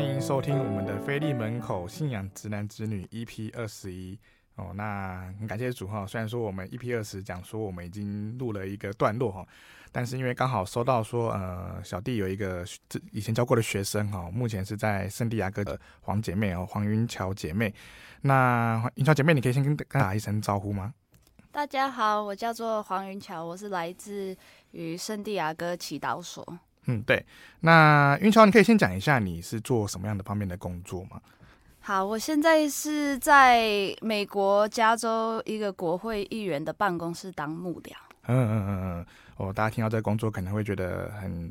欢迎收听我们的菲利门口信仰直男直女 EP 二十一哦。那很感谢主哈，虽然说我们 EP 二十讲说我们已经录了一个段落哈，但是因为刚好收到说呃小弟有一个以前教过的学生哈，目前是在圣地亚哥的黄姐妹哦，黄云桥姐妹。那云桥姐妹，你可以先跟跟打一声招呼吗？大家好，我叫做黄云桥，我是来自于圣地亚哥祈祷所。嗯，对。那云桥，你可以先讲一下你是做什么样的方面的工作吗？好，我现在是在美国加州一个国会议员的办公室当幕僚。嗯嗯嗯嗯，哦，大家听到这个工作可能会觉得很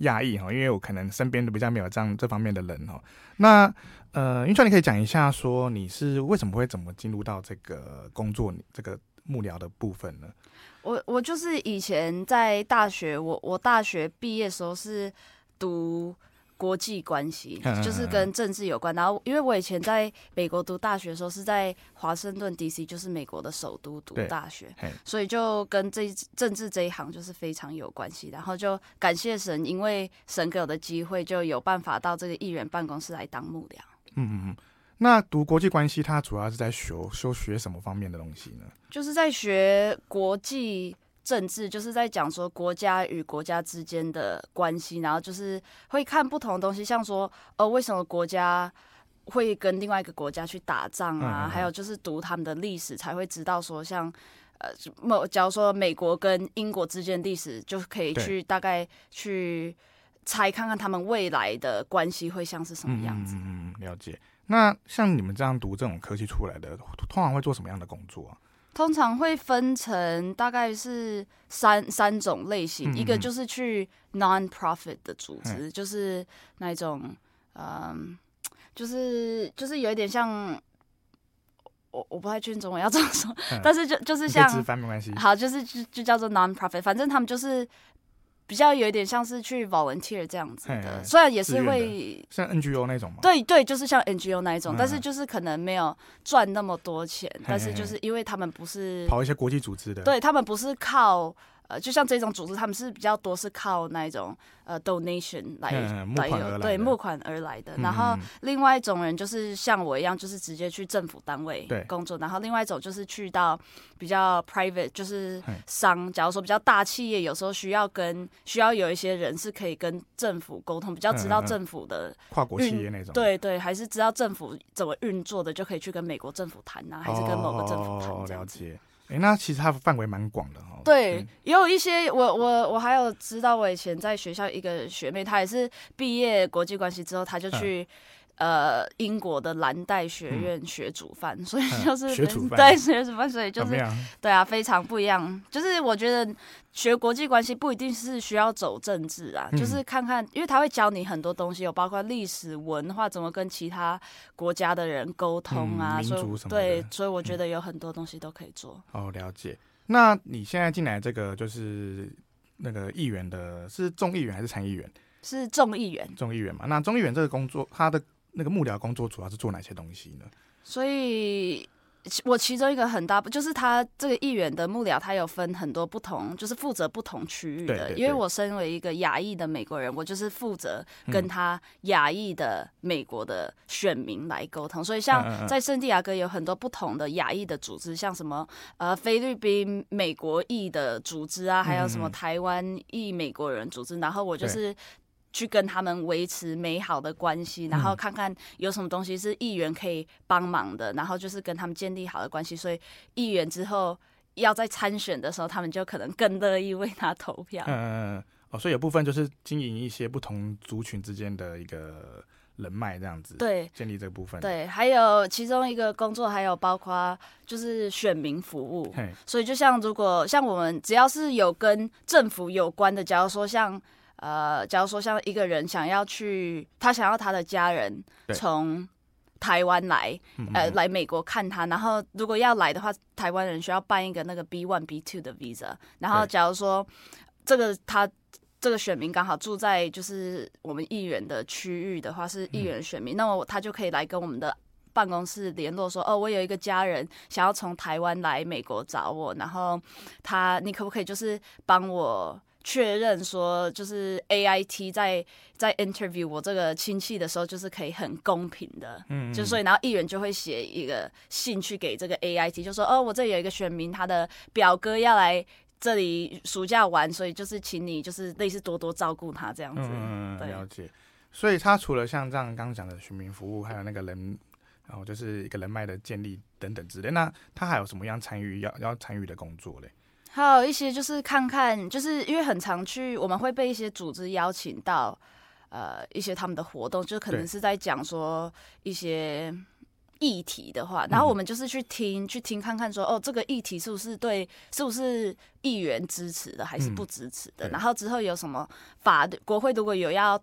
讶异哈，因为我可能身边都比较没有这样这方面的人哈。那呃，云桥，你可以讲一下说你是为什么会怎么进入到这个工作，这个幕僚的部分呢？我我就是以前在大学，我我大学毕业的时候是读国际关系，就是跟政治有关。然后因为我以前在美国读大学的时候是在华盛顿 DC，就是美国的首都读大学，所以就跟这政治这一行就是非常有关系。然后就感谢神，因为神给我的机会，就有办法到这个议员办公室来当幕僚。嗯嗯嗯。那读国际关系，它主要是在学修学什么方面的东西呢？就是在学国际政治，就是在讲说国家与国家之间的关系，然后就是会看不同的东西，像说呃为什么国家会跟另外一个国家去打仗啊？嗯嗯嗯，还有就是读他们的历史，才会知道说像呃某假如说美国跟英国之间的历史，就可以去大概去猜看看他们未来的关系会像是什么样子。嗯，了解。那像你们这样读这种科技出来的，通常会做什么样的工作啊？通常会分成大概是三三种类型，嗯、一个就是去 non-profit 的组织，嗯、就是那种，嗯，就是就是有一点像，我我不太确定中文要怎么说，嗯、但是就就是像，好，就是就就叫做 non-profit，反正他们就是。比较有一点像是去 volunteer 这样子的，虽然也是会像 NGO 那种嘛。对对，就是像 NGO 那一种，嗯、但是就是可能没有赚那么多钱，但是就是因为他们不是跑一些国际组织的，对他们不是靠。呃，就像这种组织，他们是比较多是靠那一种呃 donation 来来有对募款而来的。然后另外一种人就是像我一样，就是直接去政府单位工作。然后另外一种就是去到比较 private，就是商，假如说比较大企业，有时候需要跟需要有一些人是可以跟政府沟通，比较知道政府的跨国企业那种。对对，还是知道政府怎么运作的，就可以去跟美国政府谈呐，还是跟某个政府谈哦。了解。哎、欸，那其实它范围蛮广的哈。对，嗯、也有一些我我我还有知道，我以前在学校一个学妹，她也是毕业国际关系之后，她就去。嗯呃，英国的蓝带学院学煮饭，嗯、所以就是学煮饭，对，学煮饭，所以就是对啊，非常不一样。就是我觉得学国际关系不一定是需要走政治啊，嗯、就是看看，因为他会教你很多东西，有包括历史文化，怎么跟其他国家的人沟通啊，嗯、民族什么的，所以对，所以我觉得有很多东西都可以做。哦，了解。那你现在进来这个就是那个议员的，是众议员还是参议员？是众议员。众议员嘛，那众议员这个工作，他的。那个幕僚工作主要是做哪些东西呢？所以，我其中一个很大，就是他这个议员的幕僚，他有分很多不同，就是负责不同区域的。因为我身为一个亚裔的美国人，我就是负责跟他亚裔的美国的选民来沟通。嗯、所以，像在圣地亚哥有很多不同的亚裔的组织，像什么呃菲律宾美国裔的组织啊，还有什么台湾裔美国人组织，然后我就是。去跟他们维持美好的关系，然后看看有什么东西是议员可以帮忙的，然后就是跟他们建立好的关系。所以议员之后要在参选的时候，他们就可能更乐意为他投票。嗯嗯嗯。哦，所以有部分就是经营一些不同族群之间的一个人脉，这样子。对，建立这个部分。对，还有其中一个工作，还有包括就是选民服务。所以就像如果像我们只要是有跟政府有关的，假如说像。呃，假如说像一个人想要去，他想要他的家人从台湾来，呃，来美国看他，然后如果要来的话，台湾人需要办一个那个 B one B two 的 visa，然后假如说这个他这个选民刚好住在就是我们议员的区域的话，是议员选民，嗯、那么他就可以来跟我们的办公室联络说，哦，我有一个家人想要从台湾来美国找我，然后他你可不可以就是帮我。确认说，就是 AIT 在在 interview 我这个亲戚的时候，就是可以很公平的，嗯，就所以然后议员就会写一个信去给这个 AIT，就说哦，我这里有一个选民，他的表哥要来这里暑假玩，所以就是请你就是类似多多照顾他这样子，嗯，了解。所以他除了像这样刚刚讲的选民服务，还有那个人，然后就是一个人脉的建立等等之类，那他还有什么样参与要要参与的工作嘞？还有一些就是看看，就是因为很常去，我们会被一些组织邀请到，呃，一些他们的活动，就可能是在讲说一些议题的话，然后我们就是去听，去听看看说，哦，这个议题是不是对，是不是议员支持的，还是不支持的？然后之后有什么法律，国会如果有要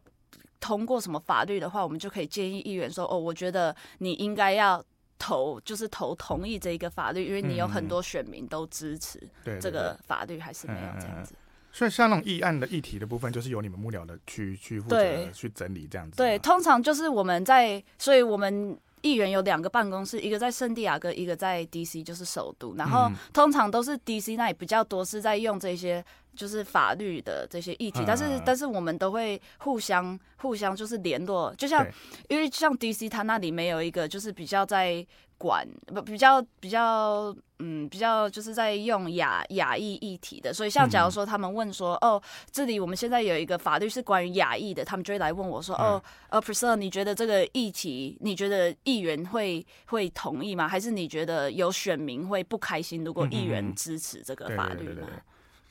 通过什么法律的话，我们就可以建议议员说，哦，我觉得你应该要。投就是投同意这一个法律，因为你有很多选民都支持这个法律，还是没有这样子。所以像那种议案的议题的部分，就是由你们幕僚的去去负责去整理这样子。对，通常就是我们在，所以我们议员有两个办公室，一个在圣地亚哥，一个在 DC，就是首都。然后通常都是 DC 那里比较多，是在用这些。就是法律的这些议题，但是但是我们都会互相互相就是联络，就像因为像 DC 他那里没有一个就是比较在管不比较比较嗯比较就是在用亚亚裔议题的，所以像假如说他们问说哦这里我们现在有一个法律是关于亚裔的，他们就会来问我说哦呃 Priscilla 你觉得这个议题你觉得议员会会同意吗？还是你觉得有选民会不开心如果议员支持这个法律呢？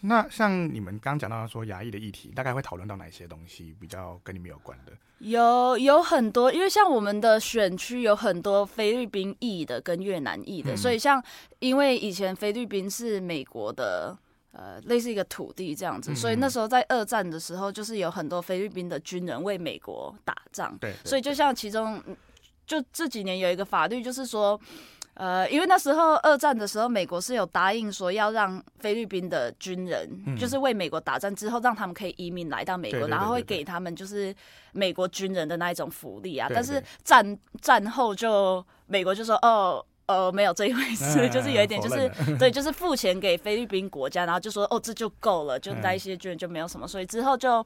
那像你们刚刚讲到说牙医的议题，大概会讨论到哪些东西比较跟你们有关的？有有很多，因为像我们的选区有很多菲律宾裔的跟越南裔的，嗯、所以像因为以前菲律宾是美国的呃类似一个土地这样子，嗯、所以那时候在二战的时候，就是有很多菲律宾的军人为美国打仗。对，所以就像其中就这几年有一个法律，就是说。呃，因为那时候二战的时候，美国是有答应说要让菲律宾的军人，嗯、就是为美国打仗之后，让他们可以移民来到美国，对对对对对，然后会给他们就是美国军人的那一种福利啊。但是战战后就美国就说，哦，呃，没有这一回事，嗯、就是有一点就是对，就是付钱给菲律宾国家，然后就说，哦，这就够了，就带一些军人就没有什么，所以之后就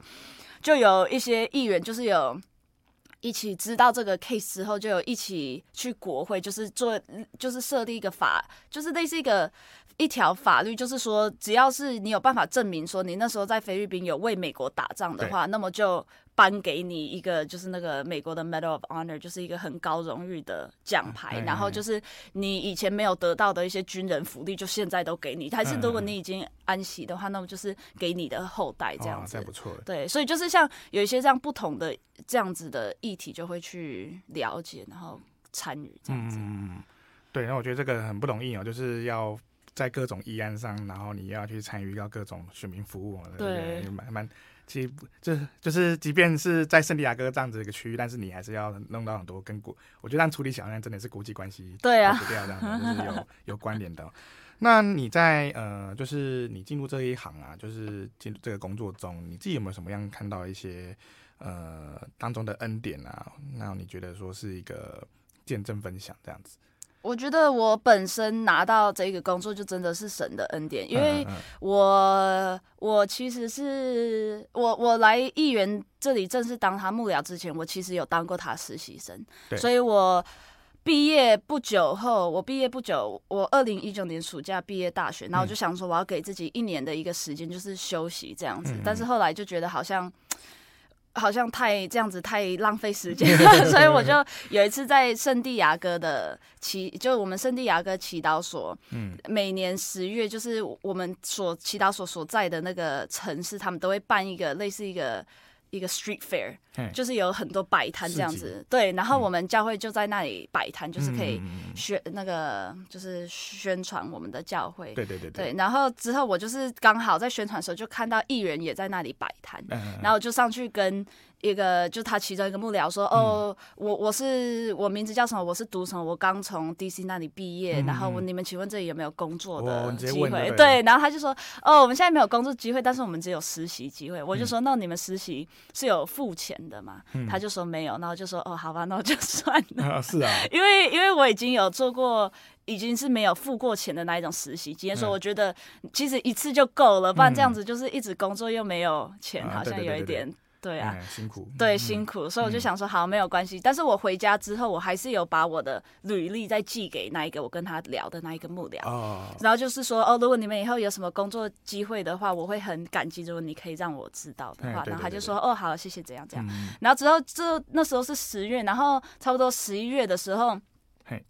就有一些议员就是有。一起知道这个 case 之后，就有一起去国会，就是做，就是设立一个法，就是类似一个一条法律，就是说，只要是你有办法证明说你那时候在菲律宾有为美国打仗的话，那么就。颁给你一个就是那个美国的 Medal of Honor，就是一个很高荣誉的奖牌，然后就是你以前没有得到的一些军人福利，就现在都给你。但是如果你已经安息的话，那么就是给你的后代这样子。不错。对，所以就是像有一些这样不同的这样子的议题，就会去了解，然后参与这样子。嗯，对。那我觉得这个很不容易哦，就是要在各种议案上，然后你要去参与到各种选民服务，对，蛮蛮。其实就就是，即便是在圣地亚哥这样子一个区域，但是你还是要弄到很多跟国，我觉得让处理起来真的是国际关系对啊，这样就是有 有关联的。那你在呃，就是你进入这一行啊，就是进入这个工作中，你自己有没有什么样看到一些呃当中的恩典啊？那你觉得说是一个见证分享这样子？我觉得我本身拿到这个工作就真的是神的恩典，因为我我其实是我我来议员这里正式当他幕僚之前，我其实有当过他实习生，所以我毕业不久后，我毕业不久，我二零一九年暑假毕业大学，然后我就想说我要给自己一年的一个时间，就是休息这样子，但是后来就觉得好像。好像太这样子太浪费时间了，所以我就有一次在圣地亚哥的祈，就我们圣地亚哥祈祷所，嗯，每年十月就是我们所祈祷所所在的那个城市，他们都会办一个类似一个。一个 street fair，就是有很多摆摊这样子，对，然后我们教会就在那里摆摊，就是可以宣那个就是宣传我们的教会，对对对对，然后之后我就是刚好在宣传的时候就看到艺人也在那里摆摊，然后就上去跟。一个就他其中一个幕僚说：“哦，我我是我名字叫什么？我是读什么？我刚从 DC 那里毕业。然后我你们请问这里有没有工作的机会？对，然后他就说：哦，我们现在没有工作机会，但是我们只有实习机会。我就说：那你们实习是有付钱的吗？他就说没有。然后就说：哦，好吧，那我就算了。是啊，因为因为我已经有做过已经是没有付过钱的那一种实习经验，所以我觉得其实一次就够了，不然这样子就是一直工作又没有钱，好像有一点。对啊，辛苦，对辛苦，所以我就想说，好，没有关系。但是我回家之后，我还是有把我的履历再寄给那一个我跟他聊的那一个幕僚，然后就是说，哦，如果你们以后有什么工作机会的话，我会很感激，如果你可以让我知道的话。然后他就说，哦，好，谢谢，这样这样。然后之后这那时候是十月，然后差不多十一月的时候。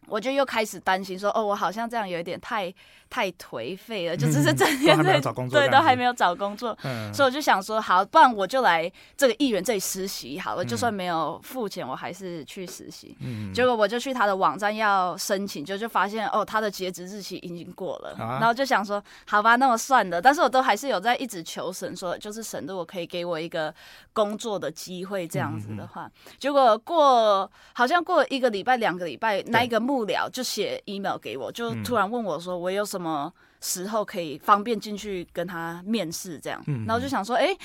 我就又开始担心说，哦，我好像这样有一点太太颓废了，嗯、就只是整天在对，都还没有找工作，嗯、所以我就想说，好，不然我就来这个议员这里实习好了，嗯、就算没有付钱，我还是去实习。嗯、结果我就去他的网站要申请，就就发现哦，他的截止日期已经过了，啊、然后就想说，好吧，那么算了，但是我都还是有在一直求神说，就是神如果可以给我一个工作的机会，这样子的话，结果过好像过了一个礼拜、两个礼拜，那一个幕僚就写 email 给我，就突然问我说，我有什么时候可以方便进去跟他面试？这样，然后就想说，哎，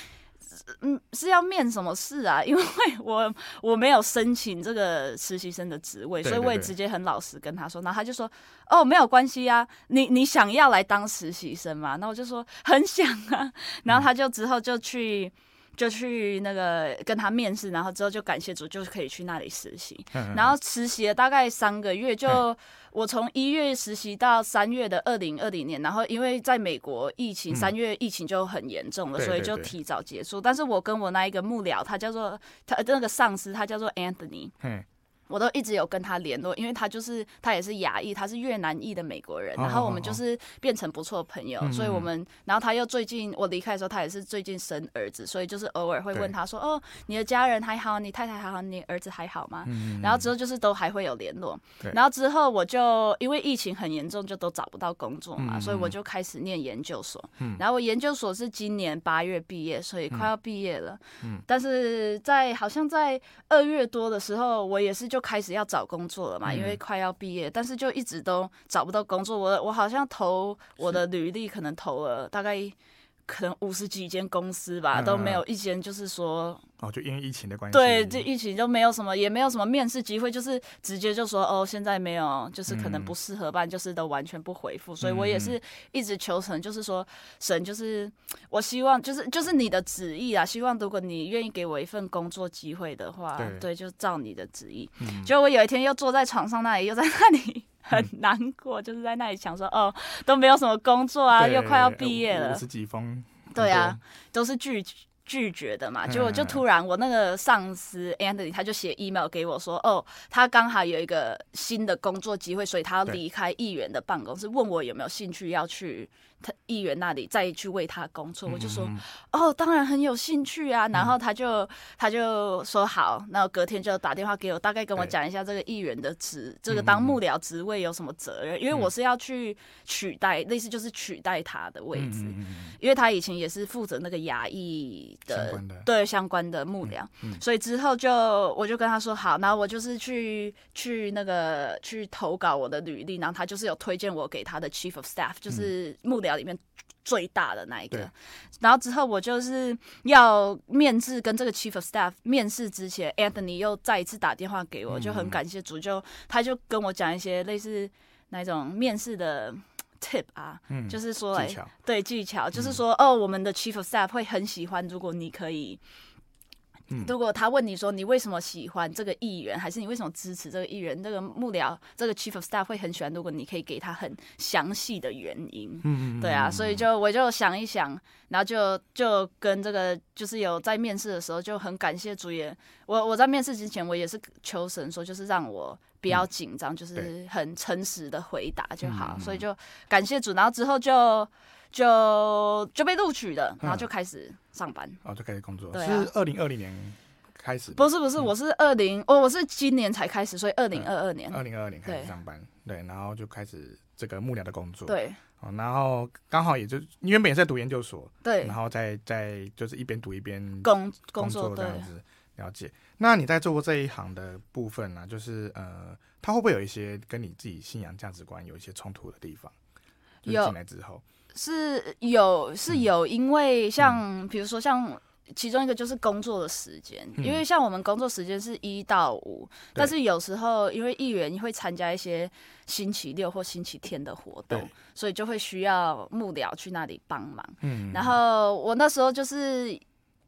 嗯，是要面什么事啊？因为我 我没有申请这个实习生的职位，所以我也直接很老实跟他说。然后他就说，哦，没有关系啊，你你想要来当实习生吗？那我就说很想啊。然后他就之后就去。就去那个跟他面试，然后之后就感谢主，就可以去那里实习。然后实习了大概三个月，就我从一月实习到三月的二零二零年。然后因为在美国疫情，三月疫情就很严重了，所以就提早结束。但是我跟我那一个幕僚，他叫做他那个上司，他叫做 Anthony。我都一直有跟他联络，因为他就是他也是亚裔，他是越南裔的美国人，然后我们就是变成不错的朋友，哦哦哦所以我们，然后他又最近我离开的时候，他也是最近生儿子，所以就是偶尔会问他说，哦，你的家人还好，你太太还好，你儿子还好吗？嗯、然后之后就是都还会有联络，然后之后我就因为疫情很严重，就都找不到工作嘛，嗯、所以我就开始念研究所，嗯、然后我研究所是今年八月毕业，所以快要毕业了，嗯、但是在好像在二月多的时候，我也是就。开始要找工作了嘛，因为快要毕业，但是就一直都找不到工作。我我好像投我的履历，可能投了大概可能五十几间公司吧，都没有一间就是说。哦，就因为疫情的关系，对，这疫情就没有什么，也没有什么面试机会，就是直接就说哦，现在没有，就是可能不适合办，就是都完全不回复。所以我也是一直求神，就是说神，就是我希望，就是就是你的旨意啊，希望如果你愿意给我一份工作机会的话，对，就照你的旨意。结果我有一天又坐在床上那里，又在那里很难过，就是在那里想说哦，都没有什么工作啊，又快要毕业了，五十几封，对啊，都是拒绝。拒绝的嘛，结果就突然我那个上司 Anthony 他就写 email 给我说，哦，他刚好有一个新的工作机会，所以他要离开议员的办公室，问我有没有兴趣要去。他议员那里再去为他工作，我就说哦，当然很有兴趣啊。然后他就他就说好，然后隔天就打电话给我，大概跟我讲一下这个议员的职，这个当幕僚职位有什么责任，因为我是要去取代，类似就是取代他的位置，因为他以前也是负责那个衙役的对相关的幕僚，所以之后就我就跟他说好，然后我就是去去那个去投稿我的履历，然后他就是有推荐我给他的 Chief of Staff，就是幕僚。里面最大的那一个，然后之后我就是要面试，跟这个 chief of staff 面试之前，Anthony 又再一次打电话给我，就很感谢主，就他就跟我讲一些类似那种面试的 tip 啊，嗯、就是说，技巧。对技巧，就是说，嗯、哦，我们的 chief of staff 会很喜欢，如果你可以。如果他问你说，你为什么喜欢这个艺人，还是你为什么支持这个艺人？这个幕僚这个 chief of staff 会很喜欢，如果你可以给他很详细的原因。嗯，对啊，所以就我就想一想，然后就就跟这个就是有在面试的时候就很感谢主演，我我在面试之前我也是求神说，就是让我不要紧张，就是很诚实的回答就好，所以就感谢主，然后之后就。就就被录取了，然后就开始上班，哦，就开始工作。对，是二零二零年开始？不是不是，我是二零，哦，我是今年才开始，所以二零二二年。二零二二年开始上班，对，然后就开始这个幕僚的工作。对，然后刚好也就你原本也在读研究所，对，然后在在就是一边读一边工工作这样子了解。那你在做过这一行的部分呢？就是呃，他会不会有一些跟你自己信仰价值观有一些冲突的地方？就是进来之后。是有是有，因为像比如说像其中一个就是工作的时间，因为像我们工作时间是一到五，但是有时候因为议员会参加一些星期六或星期天的活动，所以就会需要幕僚去那里帮忙。嗯，然后我那时候就是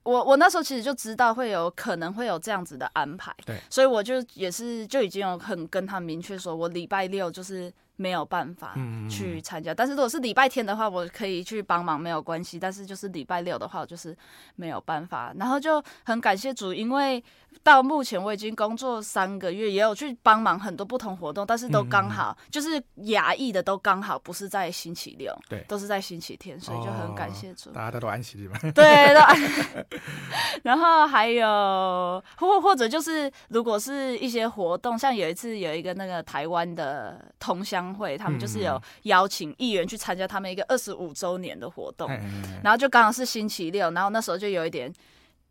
我我那时候其实就知道会有可能会有这样子的安排，对，所以我就也是就已经有很跟他明确说，我礼拜六就是。没有办法去参加，但是如果是礼拜天的话，我可以去帮忙，没有关系。但是就是礼拜六的话，我就是没有办法。然后就很感谢主，因为到目前我已经工作三个月，也有去帮忙很多不同活动，但是都刚好就是亚裔的都刚好不是在星期六，对，都是在星期天，所以就很感谢主。大家都安息日嘛，对，都安。然后还有或或者就是如果是一些活动，像有一次有一个那个台湾的同乡。会，他们就是有邀请议员去参加他们一个二十五周年的活动，然后就刚好是星期六，然后那时候就有一点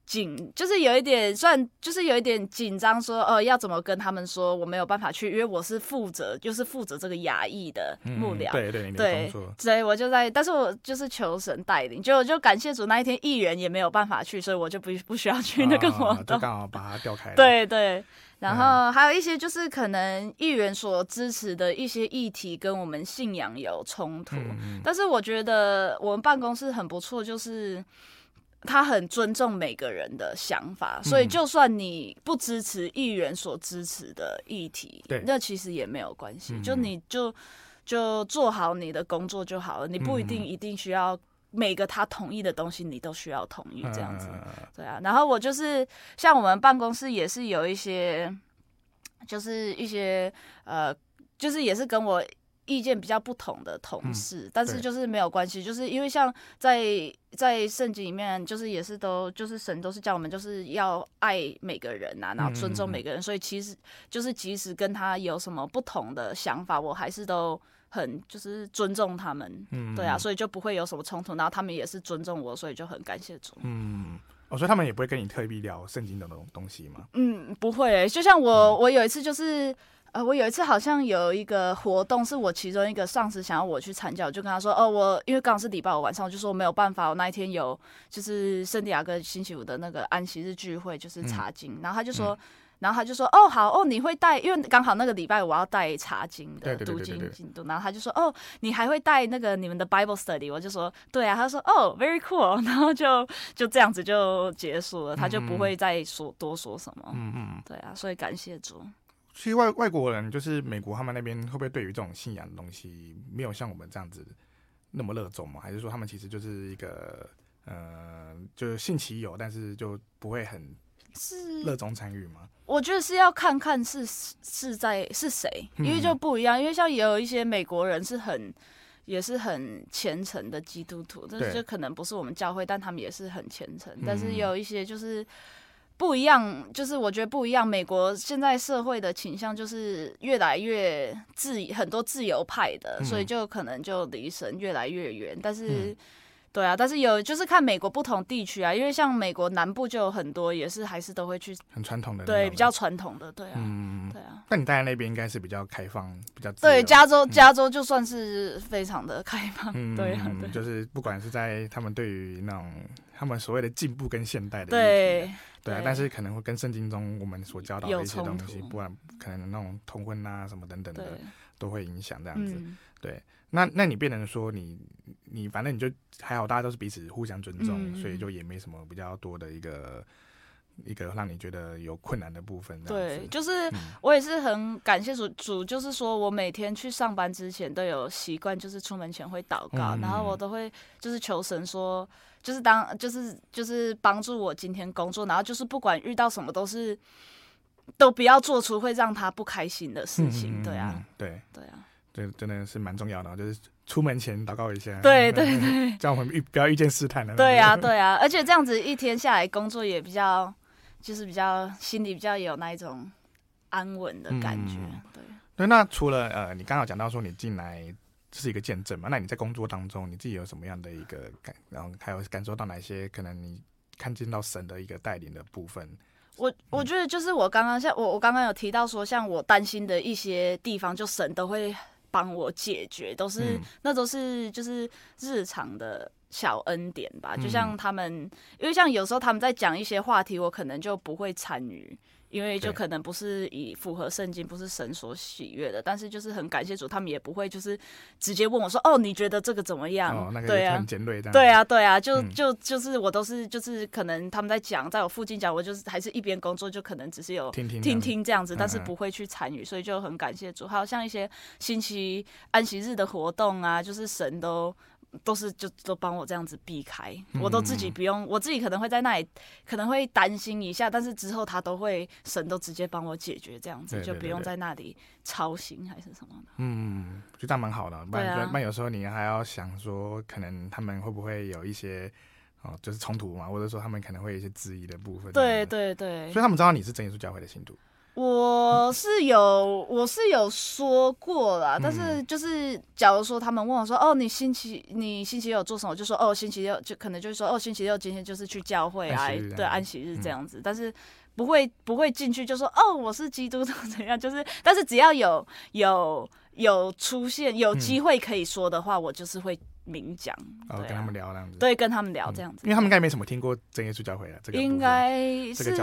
紧，就是有一点算，就是有一点紧张，说呃要怎么跟他们说我没有办法去，因为我是负责，就是负责这个亚裔的幕僚，对对对，所以我就在，但是我就是求神带领，就就感谢主那一天议员也没有办法去，所以我就不不需要去那个活动，就刚好把它调开，对对。然后还有一些就是可能议员所支持的一些议题跟我们信仰有冲突，但是我觉得我们办公室很不错，就是他很尊重每个人的想法，所以就算你不支持议员所支持的议题，那其实也没有关系，就你就就做好你的工作就好了，你不一定一定需要。每个他同意的东西，你都需要同意这样子，对啊。然后我就是像我们办公室也是有一些，就是一些呃，就是也是跟我意见比较不同的同事，但是就是没有关系，就是因为像在在圣经里面，就是也是都就是神都是叫我们就是要爱每个人呐，然后尊重每个人，所以其实就是即使跟他有什么不同的想法，我还是都。很就是尊重他们，嗯，对啊，所以就不会有什么冲突，然后他们也是尊重我，所以就很感谢主。嗯，我说他们也不会跟你特别聊圣经的那种东西吗？嗯，不会、欸，就像我，嗯、我有一次就是，呃，我有一次好像有一个活动，是我其中一个上司想要我去参加，我就跟他说，哦，我因为刚好是礼拜五晚上，我就说我没有办法，我那一天有就是圣地亚哥星期五的那个安息日聚会，就是查经，嗯、然后他就说。嗯然后他就说：“哦，好哦，你会带，因为刚好那个礼拜我要带查经的读经进度。然后他就说：哦，你还会带那个你们的 Bible Study？我就说：对啊。他说：哦，very cool。然后就就这样子就结束了，他就不会再说多说什么。嗯嗯，对啊，所以感谢主。其实外外国人就是美国他们那边会不会对于这种信仰的东西没有像我们这样子那么热衷吗？还是说他们其实就是一个呃，就是信其有，但是就不会很是热衷参与吗？”我觉得是要看看是是在是谁，因为就不一样。因为像也有一些美国人是很也是很虔诚的基督徒，但是就可能不是我们教会，但他们也是很虔诚。但是有一些就是不一样，就是我觉得不一样。美国现在社会的倾向就是越来越自很多自由派的，所以就可能就离神越来越远。但是。对啊，但是有就是看美国不同地区啊，因为像美国南部就有很多也是还是都会去很传统的，对，比较传统的，对啊，嗯，对啊。那你待在那边应该是比较开放，比较对，加州加州就算是非常的开放，对啊，就是不管是在他们对于那种他们所谓的进步跟现代的对对啊，但是可能会跟圣经中我们所教导的一些东西，不然可能那种通婚啊什么等等的都会影响这样子，对。那那你变成说你你反正你就还好，大家都是彼此互相尊重，嗯、所以就也没什么比较多的一个一个让你觉得有困难的部分。对，就是我也是很感谢主主，就是说我每天去上班之前都有习惯，就是出门前会祷告，嗯、然后我都会就是求神说，就是当就是就是帮助我今天工作，然后就是不管遇到什么都是都不要做出会让他不开心的事情。嗯、对啊，对对啊。对，真的是蛮重要的，就是出门前祷告一下。对对对，这样我们遇不要遇见试探了。对啊 对啊，而且这样子一天下来，工作也比较，就是比较心里比较有那一种安稳的感觉。嗯、对对，那除了呃，你刚好讲到说你进来是一个见证嘛？那你在工作当中，你自己有什么样的一个感，然后还有感受到哪些可能你看见到神的一个带领的部分？我我觉得就是我刚刚像我我刚刚有提到说，像我担心的一些地方，就神都会。帮我解决，都是、嗯、那都是就是日常的小恩典吧。就像他们，因为像有时候他们在讲一些话题，我可能就不会参与。因为就可能不是以符合圣经，不是神所喜悦的，但是就是很感谢主，他们也不会就是直接问我说：“哦，你觉得这个怎么样？”哦，那个对啊，很尖锐的。对啊，对啊，就就就是我都是就是可能他们在讲，在我附近讲，我就是还是一边工作，就可能只是有听听听听这样子，但是不会去参与，所以就很感谢主。还有像一些星期安息日的活动啊，就是神都。都是就都帮我这样子避开，我都自己不用，我自己可能会在那里可能会担心一下，但是之后他都会神都直接帮我解决，这样子就不用在那里操心还是什么的。嗯，就这样蛮好的，不然不然有时候你还要想说，可能他们会不会有一些哦，就是冲突嘛，或者说他们可能会有一些质疑的部分。对对对，所以他们知道你是真耶稣教会的信徒。我是有，我是有说过啦，但是就是，假如说他们问我说，哦，你星期你星期六做什么？我就说，哦，星期六就可能就是说，哦，星期六今天就是去教会啊，对，安息日这样子，但是不会不会进去就说，哦，我是基督徒怎样？就是，但是只要有有有出现有机会可以说的话，我就是会。明讲，哦，跟他们聊这样子，对，跟他们聊这样子，因为他们应该没什么听过真耶稣教会的这个，应该是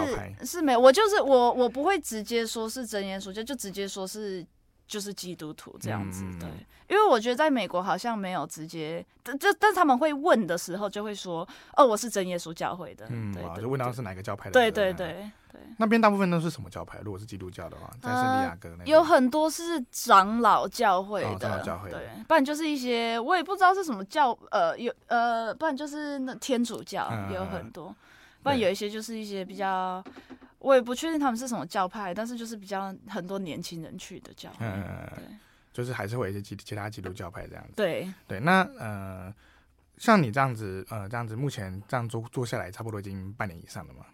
是没有，我就是我，我不会直接说是真耶稣教，就直接说是就是基督徒这样子，对，因为我觉得在美国好像没有直接，但但但他们会问的时候就会说，哦，我是真耶稣教会的，嗯，对，就问到是哪个教派的，对对对。对，那边大部分都是什么教派？如果是基督教的话，在圣地亚哥那有很多是长老教会的，哦、长老教会，对，不然就是一些我也不知道是什么教，呃，有呃，不然就是那天主教也有很多，嗯、不然有一些就是一些比较，我也不确定他们是什么教派，但是就是比较很多年轻人去的教会，嗯、对，就是还是会有一些其其他基督教派这样子，对。对，那呃，像你这样子，呃，这样子目前这样做做下来，差不多已经半年以上了嘛。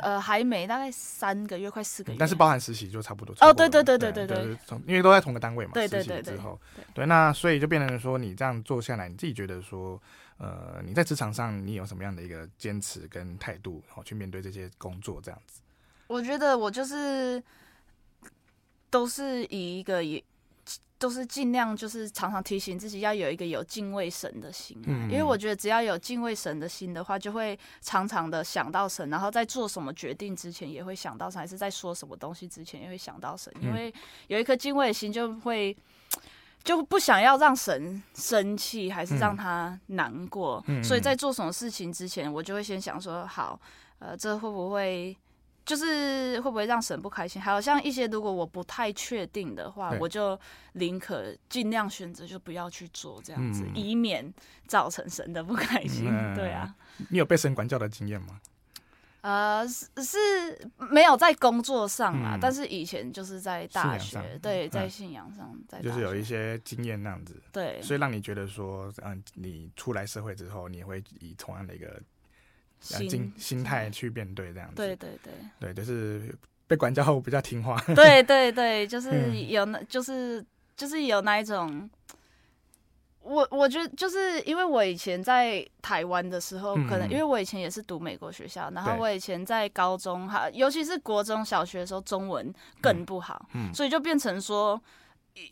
呃，还没，大概三个月，快四个月。但是包含实习就差不多。哦，对对对对对对，对，因为都在同个单位嘛。对对对对。之后，对，那所以就变成说，你这样做下来，你自己觉得说，呃，你在职场上你有什么样的一个坚持跟态度，然后去面对这些工作这样子？我觉得我就是都是以一个以。都是尽量就是常常提醒自己要有一个有敬畏神的心，因为我觉得只要有敬畏神的心的话，就会常常的想到神，然后在做什么决定之前也会想到神，还是在说什么东西之前也会想到神，因为有一颗敬畏的心就会就不想要让神生气，还是让他难过，所以在做什么事情之前，我就会先想说好，呃，这会不会？就是会不会让神不开心？还有像一些如果我不太确定的话，我就宁可尽量选择就不要去做这样子，嗯、以免造成神的不开心。嗯、对啊，你有被神管教的经验吗？呃，是是没有在工作上啊，嗯、但是以前就是在大学，对，在信仰上，嗯、在就是有一些经验那样子，对，所以让你觉得说，嗯，你出来社会之后，你会以同样的一个。心心态去面对这样子，对对对，对，就是被管教后比较听话。对对对，就是有那，就是就是有那一种。我我觉得就是因为我以前在台湾的时候，可能因为我以前也是读美国学校，然后我以前在高中哈，尤其是国中小学的时候，中文更不好，所以就变成说。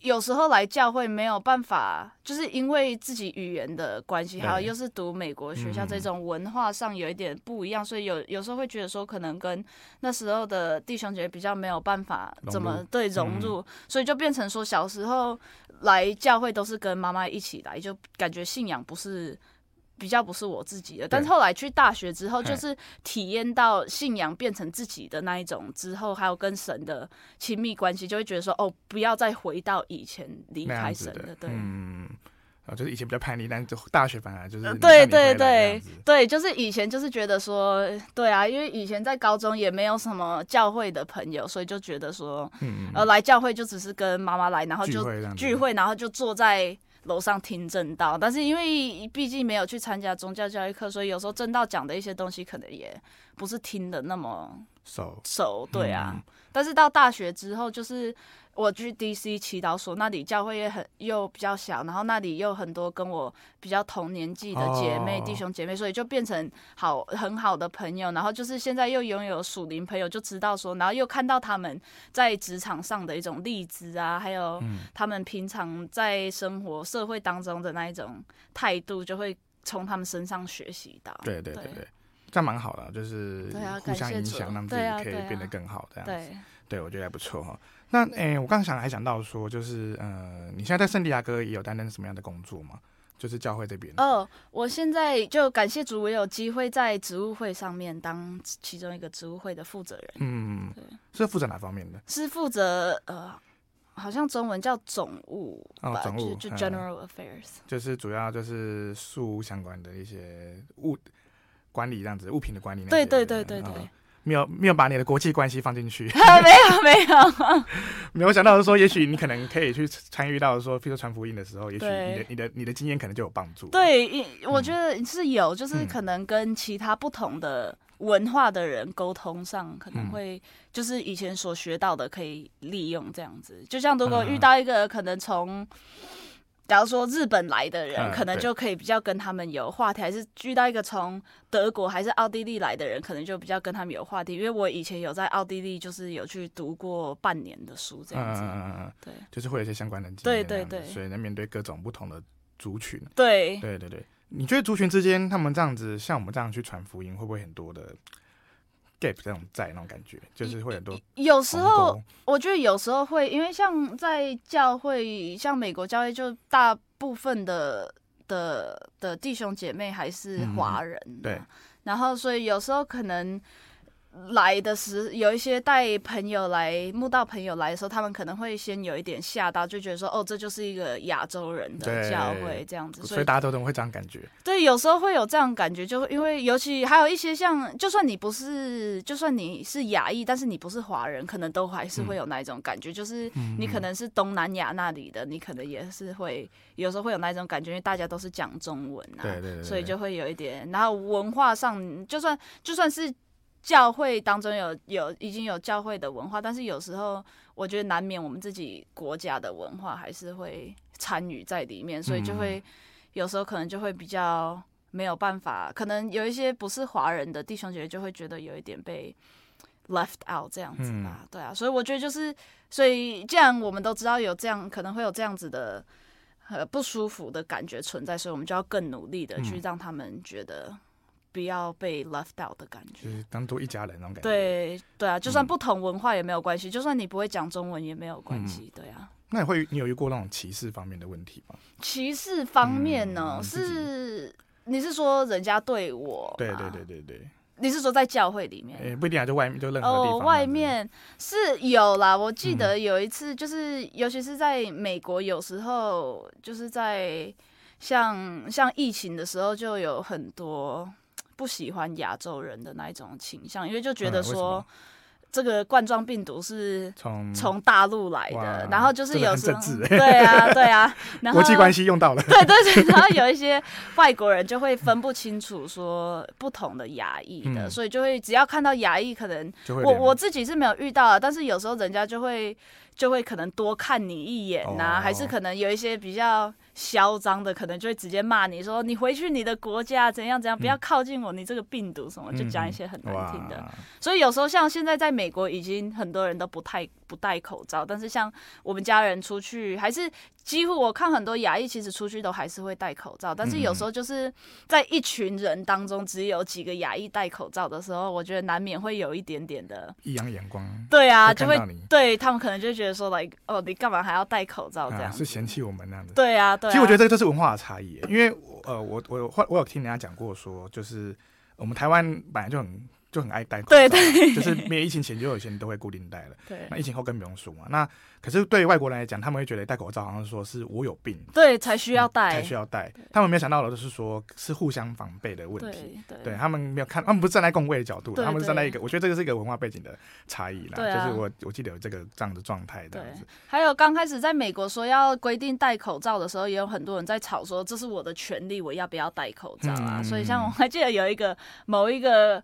有时候来教会没有办法，就是因为自己语言的关系，还有又是读美国学校，这种文化上有一点不一样，所以有有时候会觉得说，可能跟那时候的弟兄姐妹比较没有办法怎么对融入，所以就变成说，小时候来教会都是跟妈妈一起来，就感觉信仰不是。比较不是我自己的，但是后来去大学之后，就是体验到信仰变成自己的那一种之后，还有跟神的亲密关系，就会觉得说，哦，不要再回到以前离开神的。对，嗯，啊，就是以前比较叛逆，但就大学反而就是对对对。对，就是以前就是觉得说，对啊，因为以前在高中也没有什么教会的朋友，所以就觉得说，嗯，呃，来教会就只是跟妈妈来，然后就聚会，然后就坐在。楼上听正道，但是因为毕竟没有去参加宗教教育课，所以有时候正道讲的一些东西可能也不是听的那么熟熟，对啊。嗯、但是到大学之后，就是。我去 DC 祈祷所，那里教会也很又比较小，然后那里又很多跟我比较同年纪的姐妹、oh. 弟兄姐妹，所以就变成好很好的朋友。然后就是现在又拥有属灵朋友，就知道说，然后又看到他们在职场上的一种励志啊，还有他们平常在生活社会当中的那一种态度，就会从他们身上学习到。对对对对，这样蛮好的，就是互相影响，让自己可以变得更好这样子。对，对我觉得还不错哈。那诶、欸，我刚刚想还想到说，就是呃，你现在在圣地亚哥也有担任什么样的工作吗？就是教会这边。哦，我现在就感谢主，我有机会在职务会上面当其中一个职务会的负责人。嗯，对，是负责哪方面的？是负责呃，好像中文叫总务哦，总务就，就 General Affairs，、嗯、就是主要就是事务相关的一些物管理这样子，物品的管理。对对对对对。嗯没有没有把你的国际关系放进去，没 有没有，没有想到说，也许你可能可以去参与到说，譬如说传福音的时候，也许你的你的你的经验可能就有帮助。对，我觉得是有，就是可能跟其他不同的文化的人沟通上，可能会就是以前所学到的可以利用这样子。就像如果遇到一个可能从。假如说日本来的人，嗯、可能就可以比较跟他们有话题；还是遇到一个从德国还是奥地利来的人，可能就比较跟他们有话题。因为我以前有在奥地利，就是有去读过半年的书，这样子。嗯嗯嗯对，就是会有一些相关的经验。对对对。所以能面对各种不同的族群。对对对对。你觉得族群之间，他们这样子像我们这样去传福音，会不会很多的？gap 这种在那种感觉，就是会很多。有时候我觉得有时候会，因为像在教会，像美国教会，就大部分的的的弟兄姐妹还是华人，嗯，对。然后所以有时候可能。来的时有一些带朋友来，慕道朋友来的时候，他们可能会先有一点吓到，就觉得说，哦，这就是一个亚洲人的教会这样子，所以大家都都会这样感觉。对，有时候会有这样感觉，就因为尤其还有一些像，就算你不是，就算你是亚裔，但是你不是华人，可能都还是会有那一种感觉，嗯、就是你可能是东南亚那里的，你可能也是会有时候会有那一种感觉，因为大家都是讲中文啊，对对对对，所以就会有一点，然后文化上，就算就算是。教会当中有有已经有教会的文化，但是有时候我觉得难免我们自己国家的文化还是会参与在里面，所以就会有时候可能就会比较没有办法，可能有一些不是华人的弟兄姐妹就会觉得有一点被 left out 这样子吧，对啊，所以我觉得就是，所以既然我们都知道有这样可能会有这样子的呃不舒服的感觉存在，所以我们就要更努力的去让他们觉得。不要被 left out 的感觉，就是当做一家人那种感觉。对对啊，就算不同文化也没有关系，嗯、就算你不会讲中文也没有关系。嗯、对啊，那你会你有遇过那种歧视方面的问题吗？歧视方面呢，嗯、是你是说人家对我？对对对对对，你是说在教会里面？欸、不一定啊，就外面就任何地方。哦，外面是有啦。我记得有一次，就是、嗯、尤其是在美国，有时候就是在像像疫情的时候，就有很多。不喜欢亚洲人的那一种倾向，因为就觉得说这个冠状病毒是从从大陆来的，然后就是有时候对啊 对啊，然后国际关系用到了，对对对，然后有一些外国人就会分不清楚说不同的牙医的，所以就会只要看到牙医，可能我我自己是没有遇到的，但是有时候人家就会就会可能多看你一眼呐，还是可能有一些比较。嚣张的可能就会直接骂你说，你回去你的国家怎样怎样，不要靠近我，你这个病毒什么，就讲一些很难听的。所以有时候像现在在美国，已经很多人都不太不戴口罩，但是像我们家人出去还是。几乎我看很多牙医其实出去都还是会戴口罩，但是有时候就是在一群人当中只有几个牙医戴口罩的时候，我觉得难免会有一点点的异样眼光。对啊，会就会对他们可能就觉得说，like 哦，你干嘛还要戴口罩这样、啊？是嫌弃我们那样的。对啊，对啊。其实我觉得这个就是文化的差异，因为呃，我我我有听人家讲过说，就是我们台湾本来就很。就很爱戴口罩，对对，就是没有疫情前就有些人都会固定戴了。对，那疫情后更不用说嘛。那可是对于外国人来讲，他们会觉得戴口罩好像说是我有病，对，才需要戴，才需要戴。他们没有想到的就是说，是互相防备的问题。对，他们没有看，他们不是站在共卫的角度，他们是站在一个，我觉得这个是一个文化背景的差异啦。就是我我记得有这个这样的状态这样子。还有刚开始在美国说要规定戴口罩的时候，也有很多人在吵说这是我的权利，我要不要戴口罩啊？所以像我还记得有一个某一个。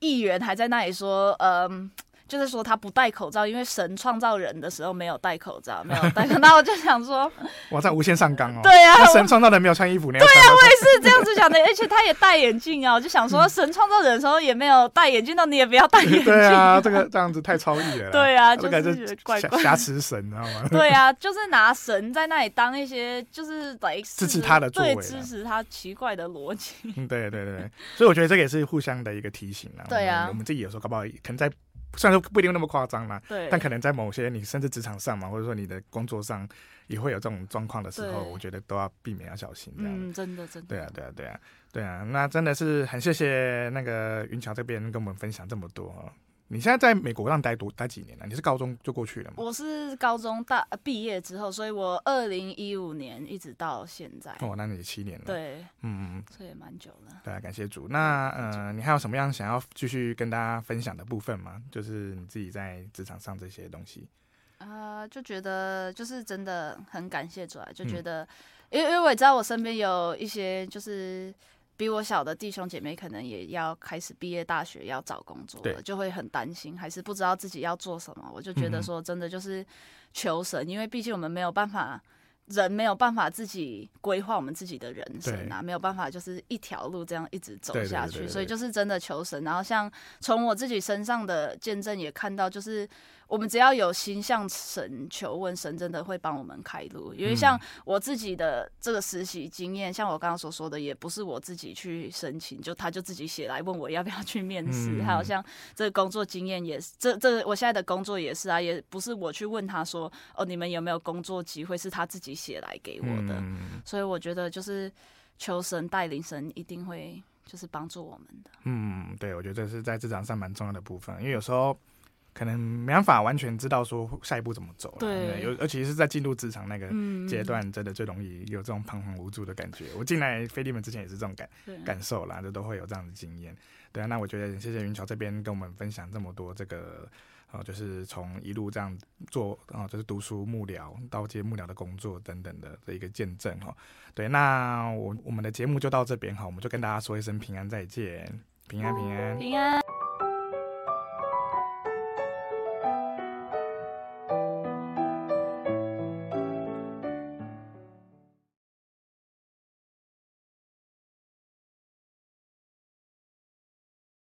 议员还在那里说，嗯。就是说他不戴口罩，因为神创造人的时候没有戴口罩，没有戴口罩。那我就想说，我，在无限上纲哦。对呀、啊，神创造人没有穿衣服，对呀、啊，我也是这样子讲的。而且他也戴眼镜啊，我就想说，神创造人的时候也没有戴眼镜，那你也不要戴眼镜。对啊，这个这样子太超意了。对啊，就是怪怪挟持神，你知道吗？对啊，就是拿神在那里当一些，就是来支持他的作为，支持他奇怪的逻辑。嗯，对对对，所以我觉得这个也是互相的一个提醒啊。对啊，我们自己有时候搞不好可能在。虽然说不一定那么夸张啦，对，但可能在某些你甚至职场上嘛，或者说你的工作上也会有这种状况的时候，我觉得都要避免要小心这样。嗯，真的真的。对啊对啊对啊对啊，那真的是很谢谢那个云桥这边跟我们分享这么多哈。你现在在美国让待多待几年了？你是高中就过去了吗？我是高中大毕业之后，所以我二零一五年一直到现在。哦，那你七年了。对，嗯，这也蛮久了。对啊，感谢主。那呃，你还有什么样想要继续跟大家分享的部分吗？就是你自己在职场上这些东西。啊、呃，就觉得就是真的很感谢主啊，就觉得，因、嗯、为因为我也知道我身边有一些就是。比我小的弟兄姐妹可能也要开始毕业大学要找工作了，就会很担心，还是不知道自己要做什么。我就觉得说，真的就是求神，因为毕竟我们没有办法，人没有办法自己规划我们自己的人生啊，没有办法就是一条路这样一直走下去，所以就是真的求神。然后像从我自己身上的见证也看到，就是。我们只要有心向神求问，神真的会帮我们开路。因为像我自己的这个实习经验，像我刚刚所说的，也不是我自己去申请，就他就自己写来问我要不要去面试。还有像这个工作经验也是，这这我现在的工作也是啊，也不是我去问他说，哦，你们有没有工作机会，是他自己写来给我的。所以我觉得就是求神带领，神一定会就是帮助我们的。嗯，对，我觉得这是在职场上蛮重要的部分，因为有时候。可能没办法完全知道说下一步怎么走，对，尤尤其是在进入职场那个阶段，真的最容易有这种彷徨无助的感觉。我进来飞利门之前也是这种感感受啦，就都会有这样的经验。对啊，那我觉得谢谢云桥这边跟我们分享这么多这个，呃，就是从一路这样做啊，就是读书幕僚到接幕僚的工作等等的这一个见证哈。对，那我我们的节目就到这边哈，我们就跟大家说一声平安再见，平安平安平安。